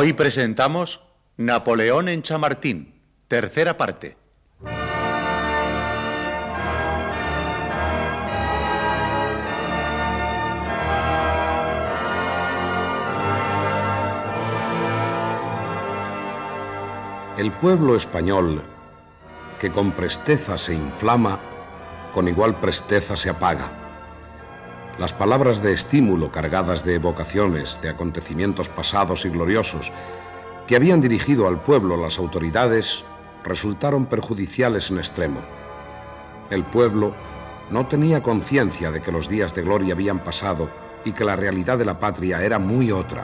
Hoy presentamos Napoleón en Chamartín, tercera parte. El pueblo español, que con presteza se inflama, con igual presteza se apaga. Las palabras de estímulo cargadas de evocaciones, de acontecimientos pasados y gloriosos, que habían dirigido al pueblo las autoridades, resultaron perjudiciales en extremo. El pueblo no tenía conciencia de que los días de gloria habían pasado y que la realidad de la patria era muy otra.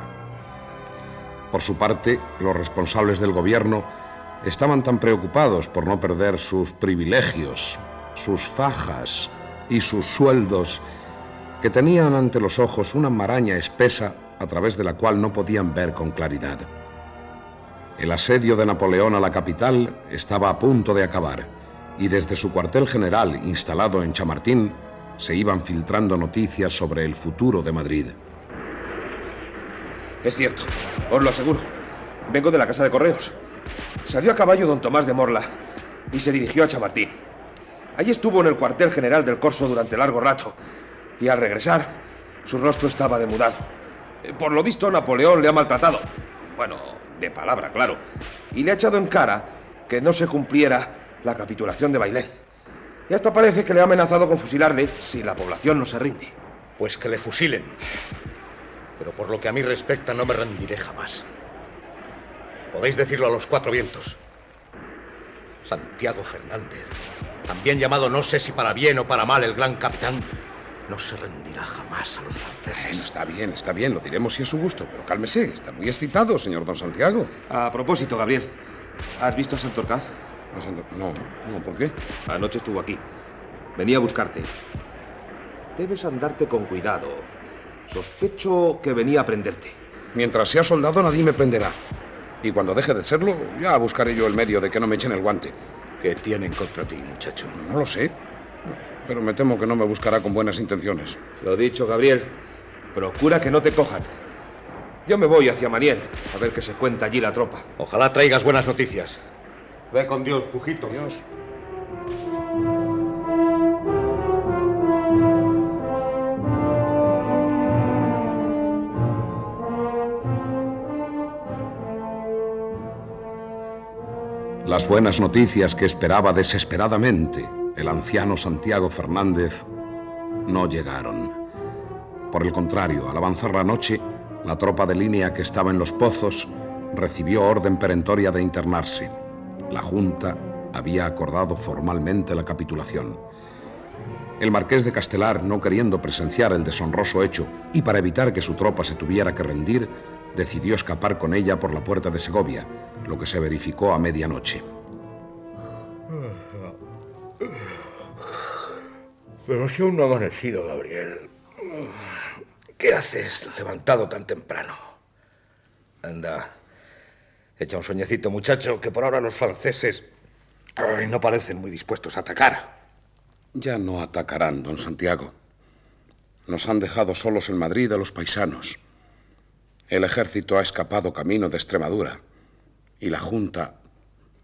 Por su parte, los responsables del gobierno estaban tan preocupados por no perder sus privilegios, sus fajas y sus sueldos, que tenían ante los ojos una maraña espesa a través de la cual no podían ver con claridad. El asedio de Napoleón a la capital estaba a punto de acabar y desde su cuartel general instalado en Chamartín se iban filtrando noticias sobre el futuro de Madrid. Es cierto, os lo aseguro. Vengo de la casa de correos. Salió a caballo don Tomás de Morla y se dirigió a Chamartín. Allí estuvo en el cuartel general del Corso durante largo rato y al regresar, su rostro estaba demudado. Por lo visto, Napoleón le ha maltratado. Bueno, de palabra, claro. Y le ha echado en cara que no se cumpliera la capitulación de Bailén. Y hasta parece que le ha amenazado con fusilarle si la población no se rinde. Pues que le fusilen. Pero por lo que a mí respecta, no me rendiré jamás. Podéis decirlo a los cuatro vientos. Santiago Fernández, también llamado no sé si para bien o para mal el gran capitán, no se rendirá jamás a los franceses. está bien, está bien, lo diremos si es su gusto, pero cálmese, está muy excitado, señor don Santiago. A propósito, Gabriel, ¿has visto a Santorcaz? No, no, ¿por qué? Anoche estuvo aquí. Venía a buscarte. Debes andarte con cuidado. Sospecho que venía a prenderte. Mientras sea soldado, nadie me prenderá. Y cuando deje de serlo, ya buscaré yo el medio de que no me echen el guante. ¿Qué tienen contra ti, muchacho? No lo sé. Pero me temo que no me buscará con buenas intenciones. Lo dicho, Gabriel. Procura que no te cojan. Yo me voy hacia Maniel, a ver qué se cuenta allí la tropa. Ojalá traigas buenas noticias. Ve con Dios, Pujito. Dios. Las buenas noticias que esperaba desesperadamente el anciano Santiago Fernández no llegaron. Por el contrario, al avanzar la noche, la tropa de línea que estaba en los pozos recibió orden perentoria de internarse. La Junta había acordado formalmente la capitulación. El marqués de Castelar, no queriendo presenciar el deshonroso hecho y para evitar que su tropa se tuviera que rendir, decidió escapar con ella por la puerta de Segovia, lo que se verificó a medianoche. Pero si aún no ha amanecido, Gabriel. ¿Qué haces levantado tan temprano? Anda, echa un sueñecito, muchacho, que por ahora los franceses no parecen muy dispuestos a atacar. Ya no atacarán, don Santiago. Nos han dejado solos en Madrid a los paisanos. El ejército ha escapado camino de Extremadura y la Junta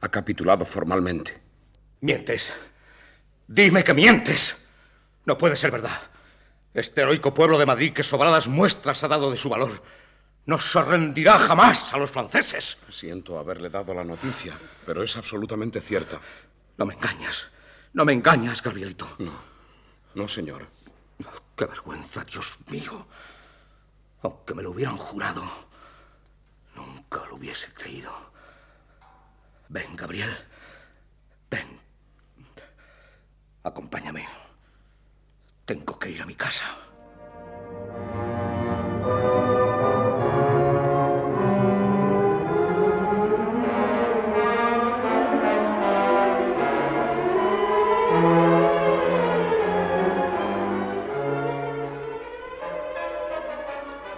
ha capitulado formalmente. Mientes. Dime que mientes. No puede ser verdad. Este heroico pueblo de Madrid que sobradas muestras ha dado de su valor no se rendirá jamás a los franceses. Siento haberle dado la noticia, pero es absolutamente cierta. No me engañas. No me engañas, Gabrielito. No. No, señor. Qué vergüenza, Dios mío. Aunque me lo hubieran jurado, nunca lo hubiese creído. Ven, Gabriel. Ven. Acompáñame. Tengo que ir a mi casa.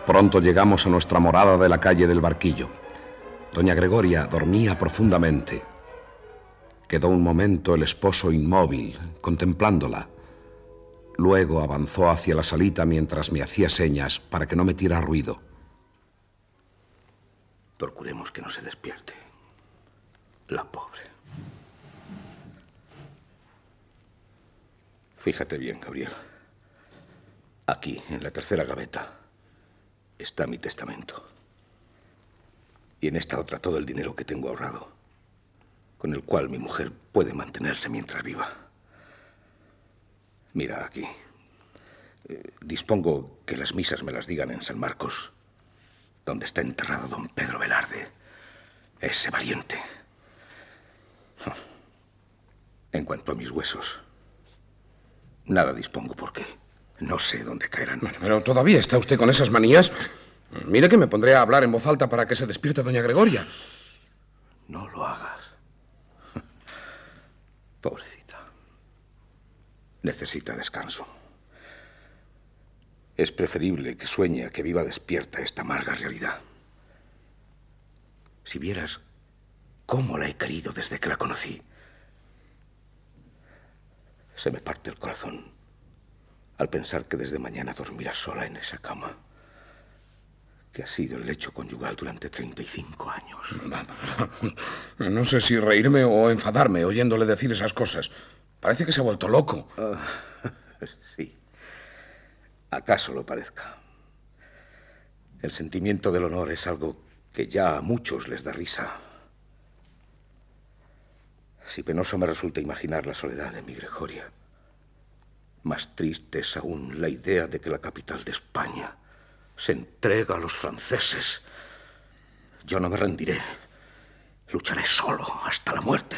Pronto llegamos a nuestra morada de la calle del Barquillo. Doña Gregoria dormía profundamente. Quedó un momento el esposo inmóvil, contemplándola. Luego avanzó hacia la salita mientras me hacía señas para que no metiera ruido. Procuremos que no se despierte. La pobre. Fíjate bien, Gabriel. Aquí, en la tercera gaveta, está mi testamento. Y en esta otra todo el dinero que tengo ahorrado, con el cual mi mujer puede mantenerse mientras viva. Mira aquí. Eh, dispongo que las misas me las digan en San Marcos, donde está enterrado don Pedro Velarde, ese valiente. En cuanto a mis huesos, nada dispongo porque no sé dónde caerán. Pero todavía está usted con esas manías. Mire que me pondré a hablar en voz alta para que se despierte doña Gregoria. No lo hagas. Pobrecita. Necesita descanso. Es preferible que sueñe a que viva despierta esta amarga realidad. Si vieras cómo la he querido desde que la conocí, se me parte el corazón al pensar que desde mañana dormirá sola en esa cama que ha sido el lecho conyugal durante 35 años. No sé si reírme o enfadarme oyéndole decir esas cosas. Parece que se ha vuelto loco. Ah, sí. Acaso lo parezca. El sentimiento del honor es algo que ya a muchos les da risa. Si penoso me resulta imaginar la soledad de mi Gregoria, más triste es aún la idea de que la capital de España se entrega a los franceses. Yo no me rendiré. Lucharé solo hasta la muerte.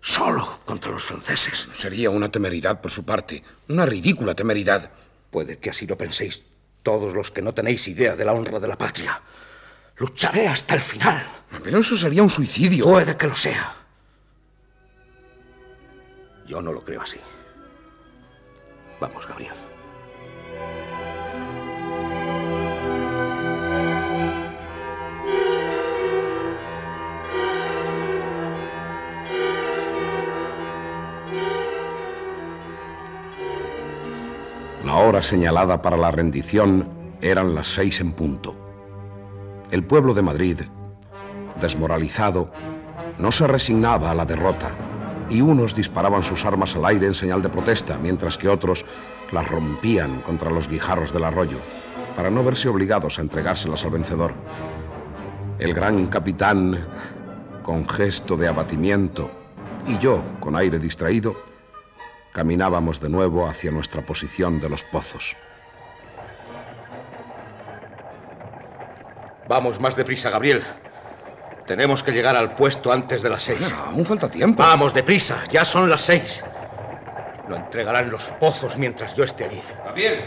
Solo contra los franceses. Sería una temeridad por su parte. Una ridícula temeridad. Puede que así lo penséis todos los que no tenéis idea de la honra de la patria. Lucharé hasta el final. Pero eso sería un suicidio. Puede que lo sea. Yo no lo creo así. Vamos, Gabriel. La hora señalada para la rendición eran las seis en punto. El pueblo de Madrid, desmoralizado, no se resignaba a la derrota y unos disparaban sus armas al aire en señal de protesta, mientras que otros las rompían contra los guijarros del arroyo, para no verse obligados a entregárselas al vencedor. El gran capitán, con gesto de abatimiento, y yo, con aire distraído, caminábamos de nuevo hacia nuestra posición de los pozos. Vamos más deprisa, Gabriel. Tenemos que llegar al puesto antes de las seis. Pero aún falta tiempo. Vamos deprisa, ya son las seis. Lo entregarán los pozos mientras yo esté allí. Gabriel.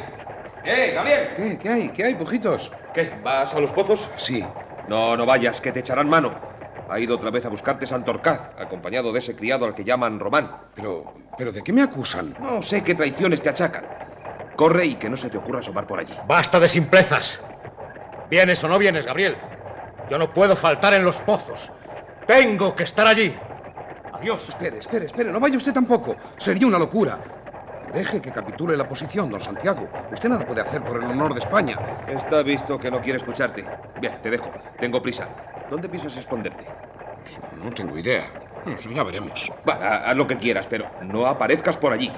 ¡Eh, Gabriel! ¿Qué? ¿Qué hay? ¿Qué hay, pujitos? ¿Qué? ¿Vas a los pozos? Sí. No, no vayas, que te echarán mano. Ha ido otra vez a buscarte Santorcaz, acompañado de ese criado al que llaman Román. Pero, pero ¿de qué me acusan? No sé qué traiciones te achacan. Corre y que no se te ocurra asomar por allí. Basta de simplezas. ¿Vienes o no vienes, Gabriel? Yo no puedo faltar en los pozos. Tengo que estar allí. Adiós. Espere, espere, espere. No vaya usted tampoco. Sería una locura. Deje que capitule la posición, don Santiago. Usted nada puede hacer por el honor de España. Está visto que no quiere escucharte. Bien, te dejo. Tengo prisa. ¿Dónde piensas esconderte? Pues no tengo idea. ya veremos. Va, haz lo que quieras, pero no aparezcas por allí.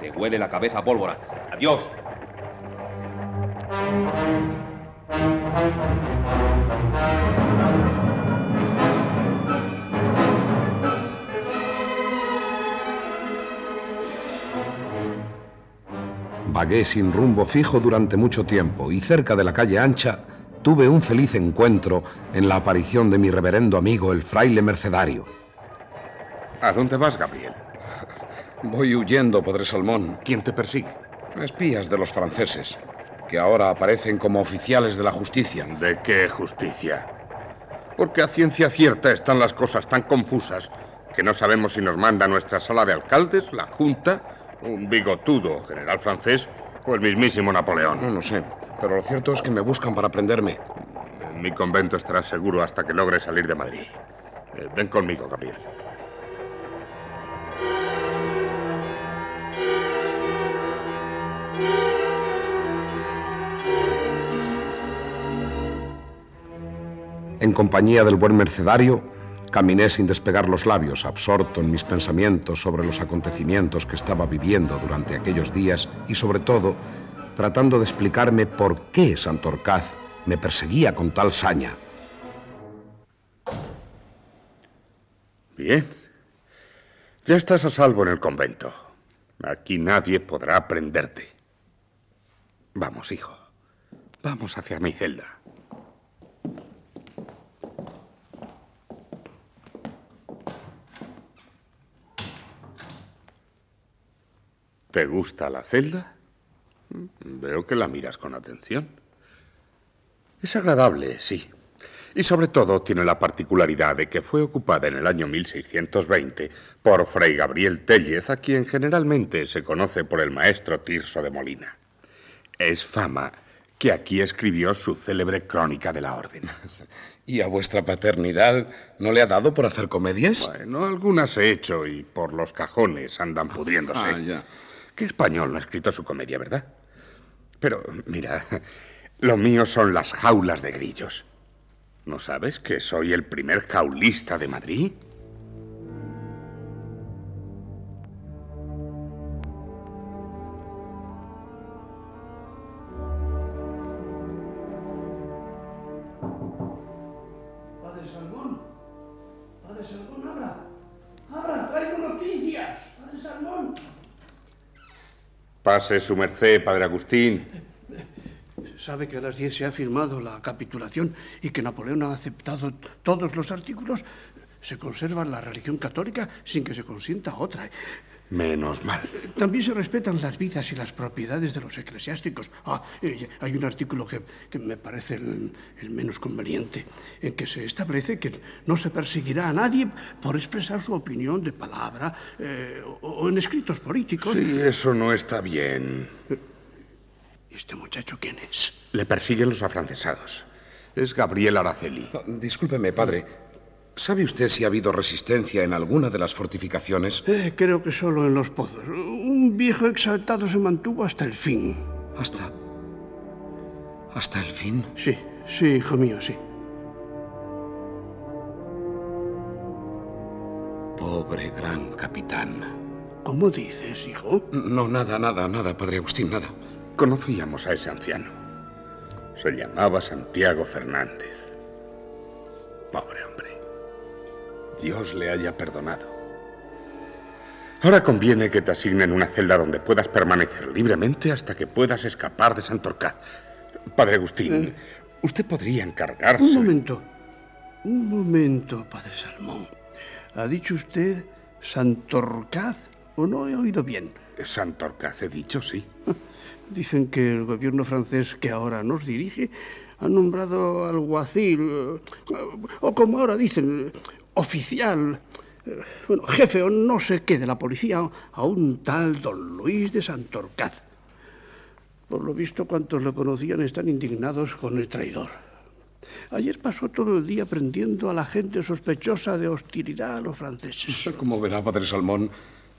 Te huele la cabeza a pólvora. Adiós. Vagué sin rumbo fijo durante mucho tiempo y cerca de la calle ancha tuve un feliz encuentro en la aparición de mi reverendo amigo el fraile mercedario. ¿A dónde vas, Gabriel? Voy huyendo, Padre Salmón. ¿Quién te persigue? Espías de los franceses, que ahora aparecen como oficiales de la justicia. ¿De qué justicia? Porque a ciencia cierta están las cosas tan confusas que no sabemos si nos manda nuestra sala de alcaldes, la Junta un bigotudo general francés o el mismísimo Napoleón. No lo sé, pero lo cierto es que me buscan para prenderme. En mi convento estarás seguro hasta que logre salir de Madrid. Eh, ven conmigo, Gabriel. En compañía del buen mercedario, Caminé sin despegar los labios, absorto en mis pensamientos sobre los acontecimientos que estaba viviendo durante aquellos días y sobre todo tratando de explicarme por qué Santorcaz me perseguía con tal saña. Bien. Ya estás a salvo en el convento. Aquí nadie podrá prenderte. Vamos, hijo. Vamos hacia mi celda. ¿Te gusta la celda? Veo que la miras con atención. Es agradable, sí. Y sobre todo tiene la particularidad de que fue ocupada en el año 1620 por Fray Gabriel Tellez, a quien generalmente se conoce por el maestro Tirso de Molina. Es fama que aquí escribió su célebre crónica de la orden. ¿Y a vuestra paternidad no le ha dado por hacer comedias? Bueno, algunas he hecho y por los cajones andan pudriéndose. Ah, ya. ¿Qué español no ha escrito su comedia, verdad? Pero, mira, lo mío son las jaulas de grillos. ¿No sabes que soy el primer jaulista de Madrid? Pase su merced, padre Agustín. ¿Sabe que a las 10 se ha firmado la capitulación y que Napoleón ha aceptado todos los artículos? Se conserva la religión católica sin que se consienta otra. Menos mal. También se respetan las vidas y las propiedades de los eclesiásticos. Ah, eh, hay un artículo que, que me parece el, el, menos conveniente, en que se establece que no se perseguirá a nadie por expresar su opinión de palabra eh, o, o, en escritos políticos. Sí, eso no está bien. ¿Y este muchacho quién es? Le persiguen los afrancesados. Es Gabriel Araceli. No, discúlpeme, padre. ¿Sabe usted si ha habido resistencia en alguna de las fortificaciones? Eh, creo que solo en los pozos. Un viejo exaltado se mantuvo hasta el fin. ¿Hasta. hasta el fin? Sí, sí, hijo mío, sí. Pobre gran capitán. ¿Cómo dices, hijo? No, nada, nada, nada, padre Agustín, nada. Conocíamos a ese anciano. Se llamaba Santiago Fernández. Pobre hombre. Dios le haya perdonado. Ahora conviene que te asignen una celda donde puedas permanecer libremente hasta que puedas escapar de Santorcaz. Padre Agustín, eh, usted podría encargarse. Un momento. Un momento, Padre Salmón. ¿Ha dicho usted Santorcaz o no he oído bien? Santorcaz he dicho, sí. Dicen que el gobierno francés que ahora nos dirige ha nombrado alguacil, o como ahora dicen, oficial, bueno, jefe o no sé qué de la policía, a un tal don Luis de Santorcaz. Por lo visto, cuantos lo conocían están indignados con el traidor. Ayer pasó todo el día prendiendo a la gente sospechosa de hostilidad a los franceses. Como verá, padre Salmón,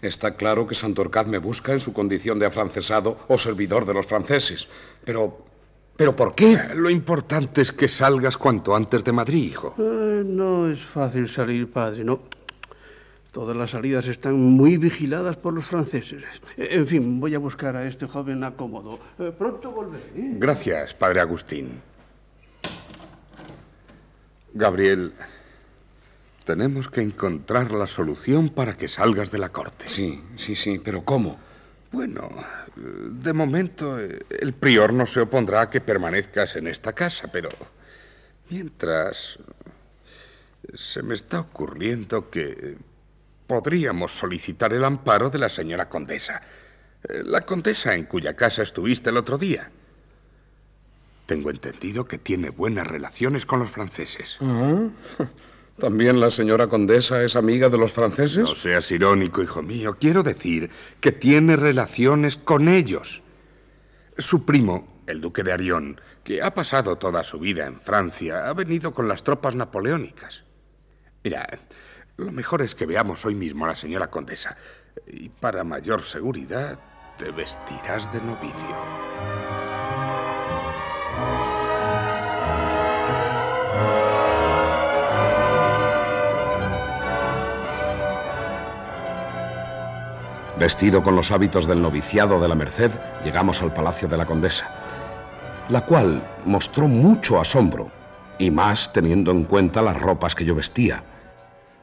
Está claro que Santorcaz me busca en su condición de afrancesado o servidor de los franceses. Pero. ¿Pero por qué? Lo importante es que salgas cuanto antes de Madrid, hijo. Eh, no es fácil salir, padre, no. Todas las salidas están muy vigiladas por los franceses. En fin, voy a buscar a este joven acómodo. Eh, pronto volveré. ¿eh? Gracias, padre Agustín. Gabriel, tenemos que encontrar la solución para que salgas de la corte. Sí, sí, sí, pero ¿cómo? Bueno, de momento eh, el prior no se opondrá a que permanezcas en esta casa, pero mientras se me está ocurriendo que podríamos solicitar el amparo de la señora condesa, eh, la condesa en cuya casa estuviste el otro día. Tengo entendido que tiene buenas relaciones con los franceses. Ah, ¿También la señora condesa es amiga de los franceses? No seas irónico, hijo mío. Quiero decir que tiene relaciones con ellos. Su primo, el duque de Arión, que ha pasado toda su vida en Francia, ha venido con las tropas napoleónicas. Mira, lo mejor es que veamos hoy mismo a la señora condesa. Y para mayor seguridad, te vestirás de novicio. Vestido con los hábitos del noviciado de la Merced, llegamos al palacio de la condesa, la cual mostró mucho asombro, y más teniendo en cuenta las ropas que yo vestía.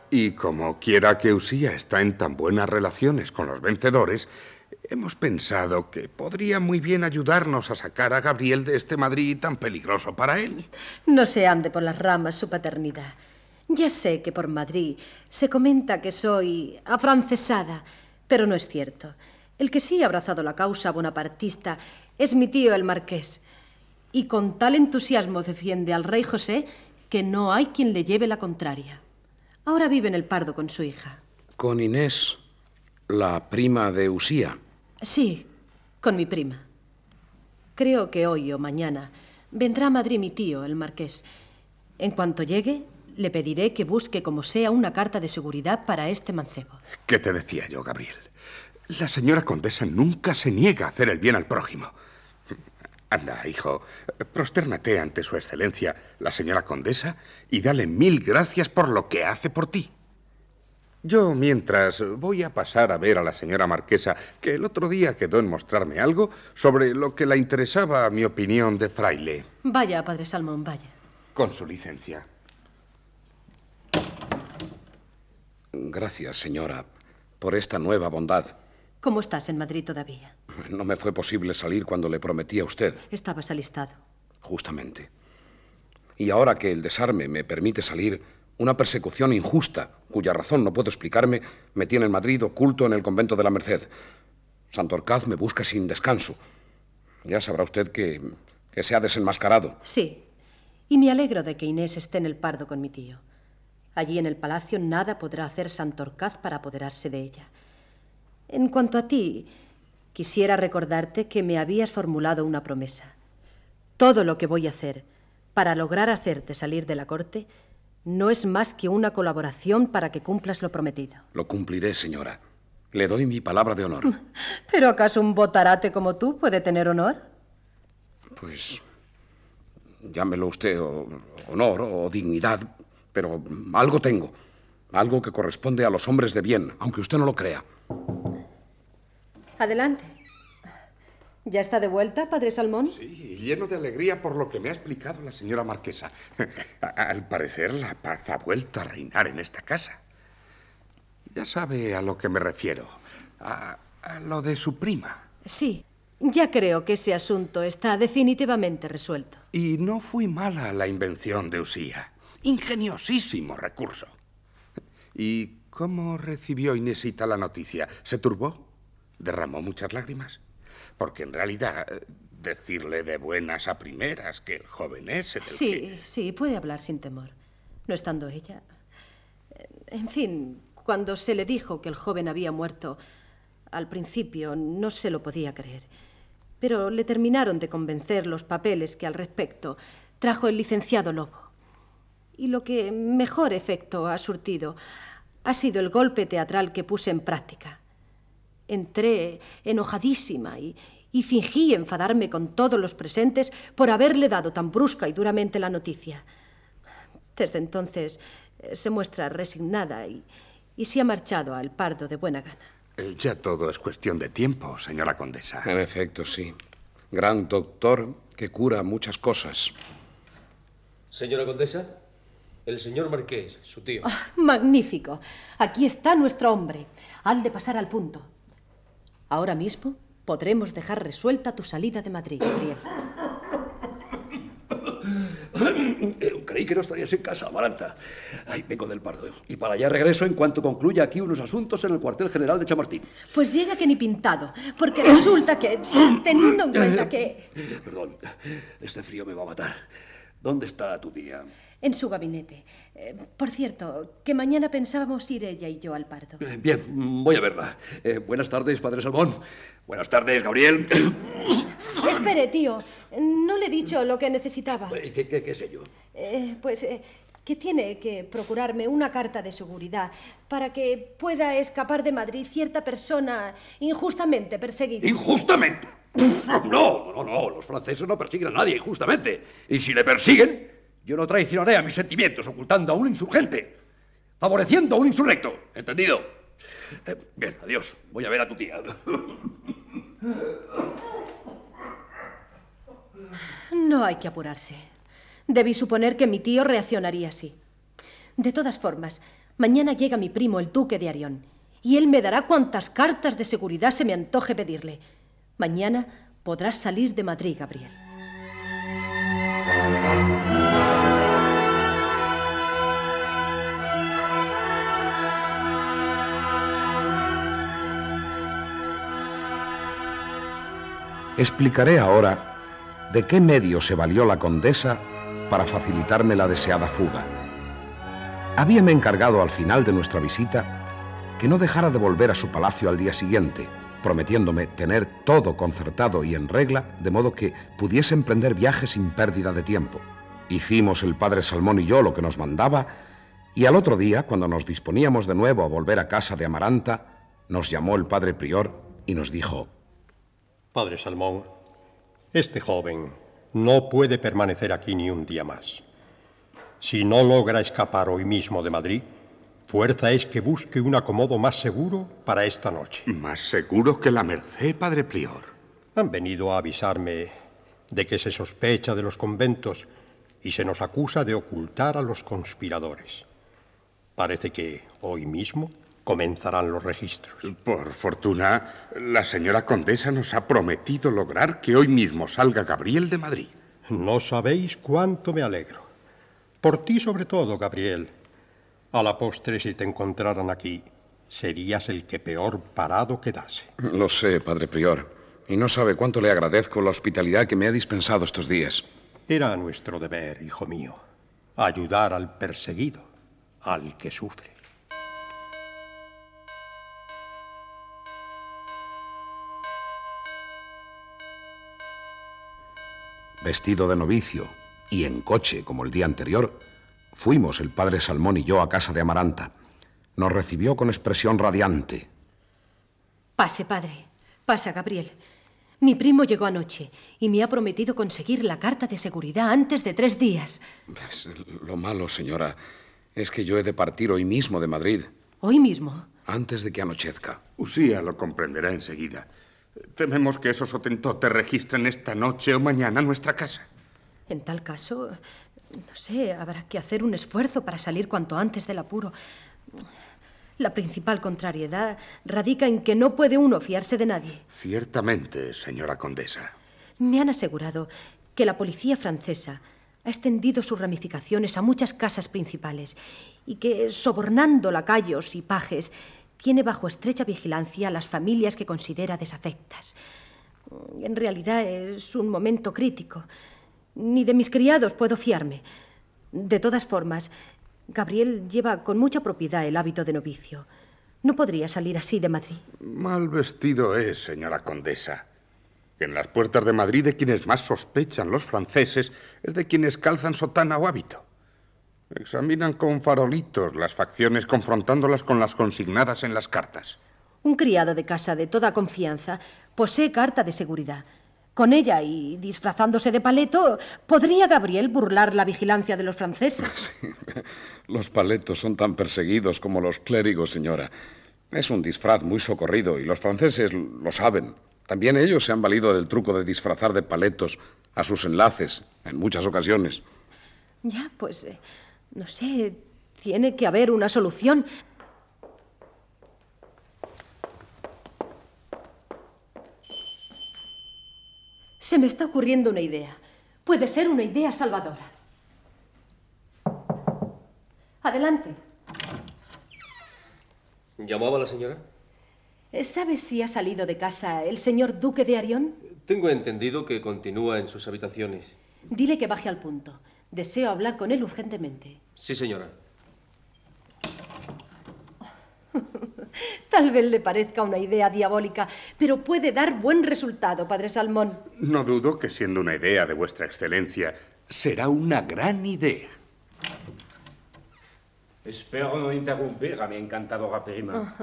Y como quiera que Usía está en tan buenas relaciones con los vencedores, hemos pensado que podría muy bien ayudarnos a sacar a Gabriel de este Madrid tan peligroso para él. No se ande por las ramas su paternidad. Ya sé que por Madrid se comenta que soy afrancesada, pero no es cierto. El que sí ha abrazado la causa bonapartista es mi tío el marqués. Y con tal entusiasmo defiende al rey José que no hay quien le lleve la contraria. Ahora vive en el Pardo con su hija. Con Inés, la prima de Usía. Sí, con mi prima. Creo que hoy o mañana vendrá a Madrid mi tío, el marqués. En cuanto llegue, le pediré que busque como sea una carta de seguridad para este mancebo. ¿Qué te decía yo, Gabriel? La señora condesa nunca se niega a hacer el bien al prójimo. Anda, hijo, prostérnate ante su excelencia, la señora condesa, y dale mil gracias por lo que hace por ti. Yo, mientras, voy a pasar a ver a la señora marquesa, que el otro día quedó en mostrarme algo sobre lo que la interesaba mi opinión de fraile. Vaya, padre Salmón, vaya. Con su licencia. Gracias, señora, por esta nueva bondad. ¿Cómo estás en Madrid todavía? No me fue posible salir cuando le prometí a usted. Estabas alistado. Justamente. Y ahora que el desarme me permite salir, una persecución injusta, cuya razón no puedo explicarme, me tiene en Madrid oculto en el convento de la Merced. Santorcaz me busca sin descanso. Ya sabrá usted que, que se ha desenmascarado. Sí. Y me alegro de que Inés esté en el Pardo con mi tío. Allí en el palacio nada podrá hacer Santorcaz para apoderarse de ella. En cuanto a ti, quisiera recordarte que me habías formulado una promesa. Todo lo que voy a hacer para lograr hacerte salir de la corte no es más que una colaboración para que cumplas lo prometido. Lo cumpliré, señora. Le doy mi palabra de honor. ¿Pero acaso un botarate como tú puede tener honor? Pues llámelo usted o- honor o dignidad, pero algo tengo. Algo que corresponde a los hombres de bien, aunque usted no lo crea. Adelante. ¿Ya está de vuelta, padre Salmón? Y lleno de alegría por lo que me ha explicado la señora marquesa. Al parecer, la paz ha vuelto a reinar en esta casa. Ya sabe a lo que me refiero. A, a lo de su prima. Sí. Ya creo que ese asunto está definitivamente resuelto. Y no fue mala la invención de Usía. Ingeniosísimo recurso. ¿Y cómo recibió Inesita la noticia? ¿Se turbó? ¿Derramó muchas lágrimas? Porque en realidad, decirle de buenas a primeras que el joven ese... del Sí, que- sí, puede hablar sin temor. No estando ella. En fin, cuando se le dijo que el joven había muerto, al principio no se lo podía creer. Pero le terminaron de convencer los papeles que al respecto trajo el licenciado Lobo. Y lo que mejor efecto ha surtido ha sido el golpe teatral que puse en práctica. entré enojadísima y, y fingí enfadarme con todos los presentes por haberle dado tan brusca y duramente la noticia. Desde entonces eh, se muestra resignada y, y se ha marchado al pardo de buena gana. Eh, ya todo es cuestión de tiempo, señora condesa. En efecto, sí. Gran doctor que cura muchas cosas. Señora condesa, el señor Marqués, su tío. Ah, magnífico. Aquí está nuestro hombre. Al de pasar al punto. Ahora mismo podremos dejar resuelta tu salida de Madrid, Gabriel. Creí que no estarías en casa, Amaranta. Ay, vengo del Pardo. Y para allá regreso en cuanto concluya aquí unos asuntos en el cuartel general de Chamartín. Pues llega que ni pintado, porque resulta que, teniendo en cuenta que... Perdón, este frío me va a matar. ¿Dónde está tu tía? En su gabinete. Eh, por cierto, que mañana pensábamos ir ella y yo al Pardo. Eh, bien, voy a verla. Eh, buenas tardes, padre Salmón. Buenas tardes, Gabriel. Espere, tío. No le he dicho lo que necesitaba. ¿Qué, qué, qué sé yo? Eh, pues que tiene que procurarme una carta de seguridad para que pueda escapar de Madrid cierta persona injustamente perseguida. ¿Injustamente? No, no, no. Los franceses no persiguen a nadie injustamente. Y si le persiguen, yo no traicionaré a mis sentimientos ocultando a un insurgente, favoreciendo a un insurrecto. ¿Entendido? Eh, bien, adiós. Voy a ver a tu tía. No hay que apurarse. Debí suponer que mi tío reaccionaría así. De todas formas, mañana llega mi primo, el duque de Arión, y él me dará cuantas cartas de seguridad se me antoje pedirle. Mañana podrás salir de Madrid, Gabriel. Explicaré ahora de qué medio se valió la condesa para facilitarme la deseada fuga. Habíame encargado al final de nuestra visita que no dejara de volver a su palacio al día siguiente, prometiéndome tener todo concertado y en regla, de modo que pudiese emprender viaje sin pérdida de tiempo. Hicimos el padre Salmón y yo lo que nos mandaba, y al otro día, cuando nos disponíamos de nuevo a volver a casa de Amaranta, nos llamó el padre prior y nos dijo, Padre Salmón, este joven no puede permanecer aquí ni un día más. Si no logra escapar hoy mismo de Madrid, fuerza es que busque un acomodo más seguro para esta noche. ¿Más seguro que la Merced, padre Prior? Han venido a avisarme de que se sospecha de los conventos y se nos acusa de ocultar a los conspiradores. Parece que hoy mismo comenzarán los registros. Por fortuna, la señora condesa nos ha prometido lograr que hoy mismo salga Gabriel de Madrid. No sabéis cuánto me alegro. Por ti sobre todo, Gabriel. A la postre, si te encontraran aquí, serías el que peor parado quedase. Lo sé, padre prior, y no sabe cuánto le agradezco la hospitalidad que me ha dispensado estos días. Era nuestro deber, hijo mío, ayudar al perseguido, al que sufre. Vestido de novicio y en coche como el día anterior, fuimos el padre Salmón y yo a casa de Amaranta. Nos recibió con expresión radiante. Pase, padre. Pasa, Gabriel. Mi primo llegó anoche y me ha prometido conseguir la carta de seguridad antes de tres días. Pues, lo malo, señora, es que yo he de partir hoy mismo de Madrid. ¿Hoy mismo? Antes de que anochezca. Usía lo comprenderá enseguida. Tememos que esos otentotes registren esta noche o mañana nuestra casa. En tal caso, no sé, habrá que hacer un esfuerzo para salir cuanto antes del apuro. La principal contrariedad radica en que no puede uno fiarse de nadie. Ciertamente, señora condesa. Me han asegurado que la policía francesa ha extendido sus ramificaciones a muchas casas principales y que, sobornando lacayos y pajes, tiene bajo estrecha vigilancia a las familias que considera desafectas. En realidad es un momento crítico. Ni de mis criados puedo fiarme. De todas formas, Gabriel lleva con mucha propiedad el hábito de novicio. No podría salir así de Madrid. Mal vestido es, señora condesa. En las puertas de Madrid de quienes más sospechan los franceses es de quienes calzan sotana o hábito. Examinan con farolitos las facciones confrontándolas con las consignadas en las cartas. Un criado de casa de toda confianza posee carta de seguridad. Con ella y disfrazándose de paleto, podría Gabriel burlar la vigilancia de los franceses. Los paletos son tan perseguidos como los clérigos, señora. Es un disfraz muy socorrido y los franceses lo saben. También ellos se han valido del truco de disfrazar de paletos a sus enlaces en muchas ocasiones. Ya, pues, eh, no sé, tiene que haber una solución. Se me está ocurriendo una idea. Puede ser una idea salvadora. Adelante. ¿Llamaba la señora? ¿Sabes si ha salido de casa el señor Duque de Arión? Tengo entendido que continúa en sus habitaciones. Dile que baje al punto. Deseo hablar con él urgentemente. Sí, señora. Tal vez le parezca una idea diabólica, pero puede dar buen resultado, padre Salmón. No dudo que siendo una idea de vuestra excelencia, será una gran idea. Espero no interrumpir a mi encantadora prima.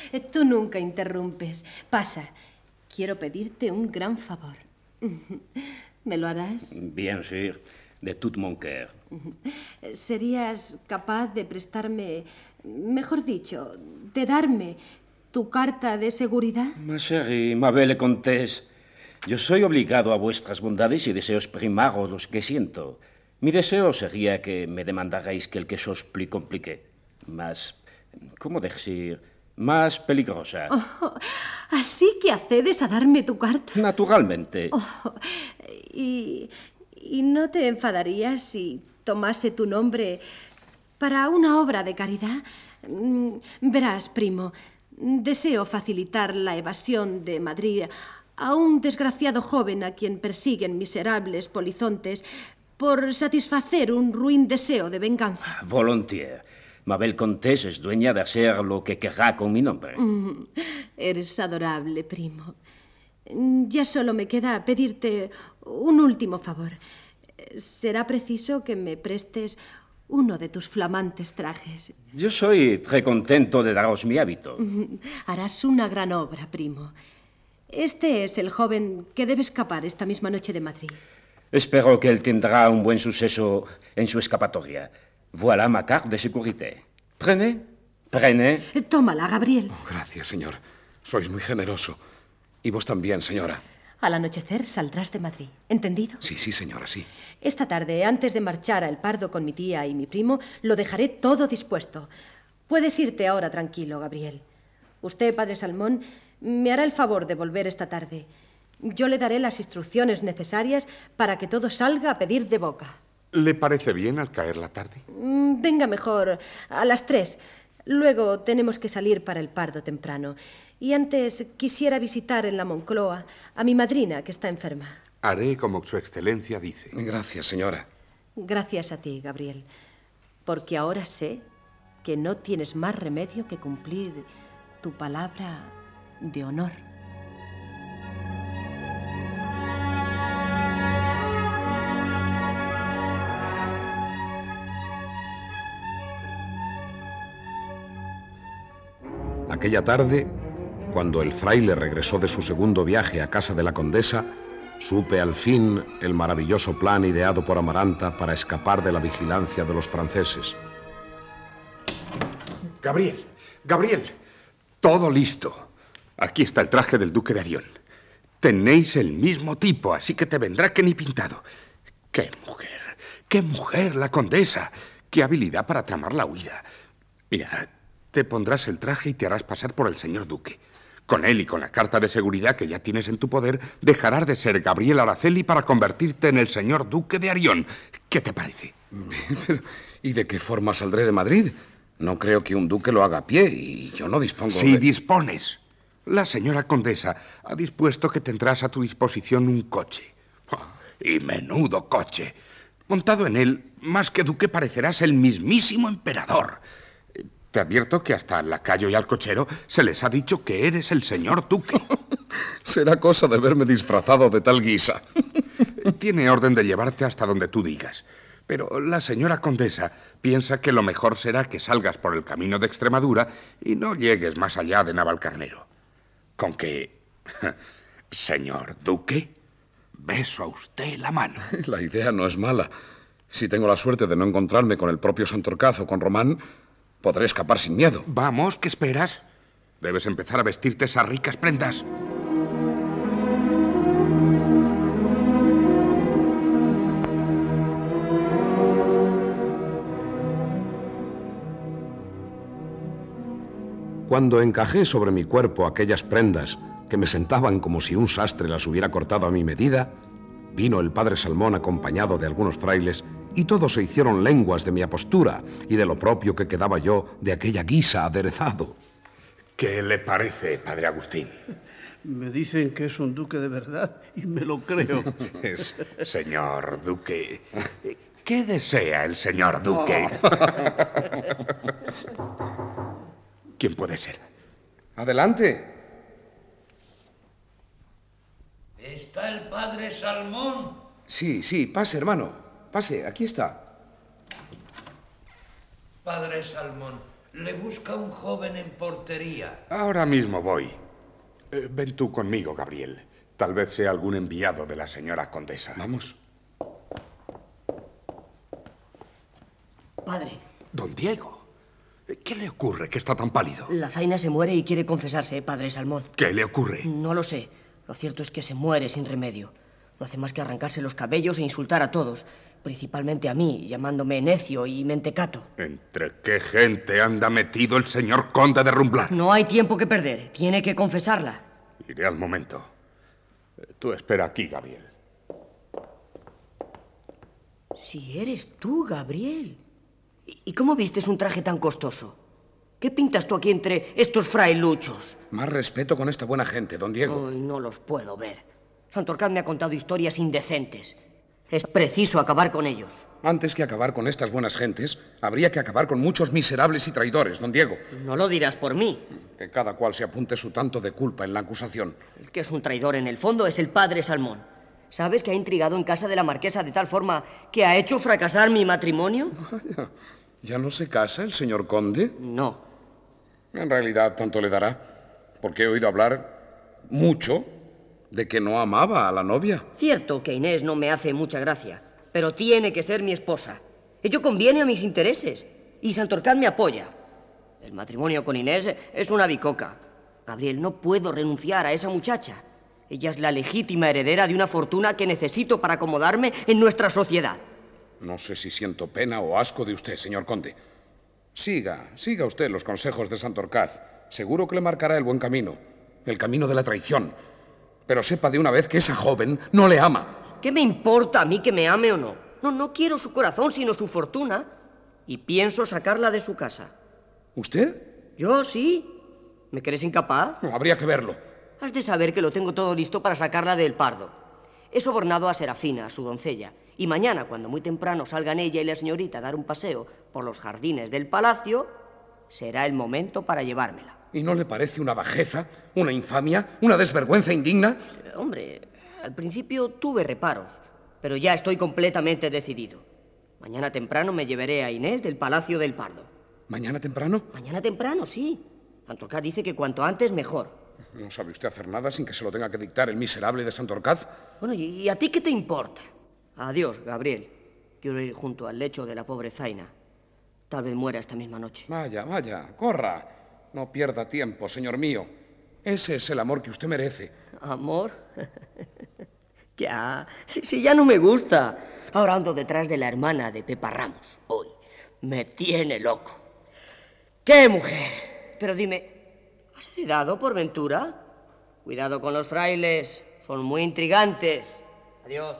tú nunca interrumpes. Pasa. Quiero pedirte un gran favor. ¿Me lo harás? Bien sûr, de tout mon cœur. ¿Serías capaz de prestarme, mejor dicho, de darme tu carta de seguridad? Ma chérie, ma belle comtesse, yo soy obligado a vuestras bondades y deseos primarios los que siento. Mi deseo sería que me demandarais quelque chose plus compliqué, más, ¿cómo decir? Más peligrosa. Oh, así que accedes a darme tu carta. Naturalmente. Oh, y, ¿Y no te enfadarías si tomase tu nombre para una obra de caridad? Mm, verás, primo, deseo facilitar la evasión de Madrid a un desgraciado joven a quien persiguen miserables polizontes por satisfacer un ruin deseo de venganza. Volontiers. Mabel Contés es dueña de hacer lo que querrá con mi nombre. Mm, eres adorable, primo. Ya solo me queda pedirte un último favor. Será preciso que me prestes uno de tus flamantes trajes. Yo soy très contento de daros mi hábito. Harás una gran obra, primo. Este es el joven que debe escapar esta misma noche de Madrid. Espero que él tendrá un buen suceso en su escapatoria. Voilà ma carte de sécurité. Prenez, prenez. Tómala, Gabriel. Oh, gracias, señor. Sois muy generoso. Y vos también, señora. Al anochecer saldrás de Madrid. ¿Entendido? Sí, sí, señora, sí. Esta tarde, antes de marchar a El Pardo con mi tía y mi primo, lo dejaré todo dispuesto. Puedes irte ahora tranquilo, Gabriel. Usted, padre Salmón, me hará el favor de volver esta tarde. Yo le daré las instrucciones necesarias para que todo salga a pedir de boca. ¿Le parece bien al caer la tarde? Mm, venga mejor, a las tres. Luego tenemos que salir para el Pardo temprano. Y antes quisiera visitar en la Moncloa a mi madrina, que está enferma. Haré como Su Excelencia dice. Gracias, señora. Gracias a ti, Gabriel. Porque ahora sé que no tienes más remedio que cumplir tu palabra de honor. Aquella tarde, cuando el fraile regresó de su segundo viaje a casa de la condesa, supe al fin el maravilloso plan ideado por Amaranta para escapar de la vigilancia de los franceses. Gabriel, Gabriel, todo listo. Aquí está el traje del duque de Arión. Tenéis el mismo tipo, así que te vendrá que ni pintado. ¡Qué mujer! ¡Qué mujer, la condesa! ¡Qué habilidad para tramar la huida! Mira, te pondrás el traje y te harás pasar por el señor duque. Con él y con la carta de seguridad que ya tienes en tu poder, dejarás de ser Gabriel Araceli para convertirte en el señor duque de Arión. ¿Qué te parece? ¿Y de qué forma saldré de Madrid? No creo que un duque lo haga a pie y yo no dispongo de... dispones. La señora condesa ha dispuesto que tendrás a tu disposición un coche. Ah, Y menudo coche. Montado en él, más que duque parecerás el mismísimo emperador. Te advierto que hasta al lacayo y al cochero se les ha dicho que eres el señor duque. Será cosa de verme disfrazado de tal guisa. Tiene orden de llevarte hasta donde tú digas. Pero la señora condesa piensa que lo mejor será que salgas por el camino de Extremadura y no llegues más allá de Navalcarnero. con que, señor duque, beso a usted la mano. La idea no es mala. Si tengo la suerte de no encontrarme con el propio Santorcaz o con Román, podré escapar sin miedo. Vamos, ¿qué esperas? Debes empezar a vestirte esas ricas prendas. Cuando encajé sobre mi cuerpo aquellas prendas que me sentaban como si un sastre las hubiera cortado a mi medida, vino el padre Salmón acompañado de algunos frailes y todos se hicieron lenguas de mi apostura y de lo propio que quedaba yo de aquella guisa aderezado. ¿Qué le parece, padre Agustín? Me dicen que es un duque de verdad y me lo creo. Es, señor duque, ¿qué desea el señor duque? ¿Quién puede ser? Adelante. ¿Está el padre Salmón? Sí, sí, pase, hermano. Pase, aquí está. Padre Salmón, le busca un joven en portería. Ahora mismo voy. Eh, ven tú conmigo, Gabriel. Tal vez sea algún enviado de la señora condesa. Vamos. Padre, Don Diego, ¿qué le ocurre que está tan pálido? la zaina se muere y quiere confesarse, padre Salmón. ¿Qué le ocurre? No lo sé. Lo cierto es que se muere sin remedio. No hace más que arrancarse los cabellos e insultar a todos, principalmente a mí, llamándome necio y mentecato. ¿Entre qué gente anda metido el señor conde de Rumblar? No hay tiempo que perder. Tiene que confesarla. Iré al momento. Eh, Tú espera aquí, Gabriel. Si eres tú, Gabriel. ¿Y y cómo vistes un traje tan costoso? ¿Qué pintas tú aquí entre estos frailuchos? Más respeto con esta buena gente, don Diego. No los puedo ver. Santorcaz me ha contado historias indecentes. Es preciso acabar con ellos. Antes que acabar con estas buenas gentes, habría que acabar con muchos miserables y traidores, don Diego. No lo dirás por mí. Que cada cual se apunte su tanto de culpa en la acusación. El que es un traidor en el fondo es el padre Salmón. ¿Sabes que ha intrigado en casa de la marquesa de tal forma que ha hecho fracasar mi matrimonio? ¿Ya no se casa el señor conde? No. En realidad, tanto le dará, porque he oído hablar mucho de que no amaba a la novia. Cierto que Inés no me hace mucha gracia, pero tiene que ser mi esposa. Ello conviene a mis intereses. Y Santorcaz me apoya. El matrimonio con Inés es una bicoca. Gabriel, no puedo renunciar a esa muchacha. Ella es la legítima heredera de una fortuna que necesito para acomodarme en nuestra sociedad. No sé si siento pena o asco de usted, señor conde. Siga, siga usted los consejos de Santorcaz. Seguro que le marcará el buen camino, el camino de la traición. Pero sepa de una vez que esa joven no le ama. ¿Qué me importa a mí que me ame o no? No, no quiero su corazón, sino su fortuna. Y pienso sacarla de su casa. ¿Usted? Yo sí. ¿Me crees incapaz? Habría que verlo. Has de saber que lo tengo todo listo para sacarla del pardo. He sobornado a Serafina, su doncella, y mañana, cuando muy temprano salgan ella y la señorita a dar un paseo por los jardines del palacio, será el momento para llevármela. ¿Y no le parece una bajeza, una infamia, una desvergüenza indigna? Eh, Hombre, al principio tuve reparos, pero ya estoy completamente decidido. Mañana temprano me llevaré a Inés del Palacio del Pardo. ¿Mañana temprano? Mañana temprano, sí. Santorcaz dice que cuanto antes mejor. No sabe usted hacer nada sin que se lo tenga que dictar el miserable de Santorcaz. Bueno, ¿y y a ti qué te importa? Adiós, Gabriel. Quiero ir junto al lecho de la pobre Zaina. Tal vez muera esta misma noche. Vaya, vaya, corra. No pierda tiempo, señor mío. Ese es el amor que usted merece. ¿Amor? ya, si, si ya no me gusta. Ahora ando detrás de la hermana de Pepa Ramos. Hoy me tiene loco. ¡Qué mujer! Pero dime, ¿has heredado por ventura? Cuidado con los frailes, son muy intrigantes. Adiós.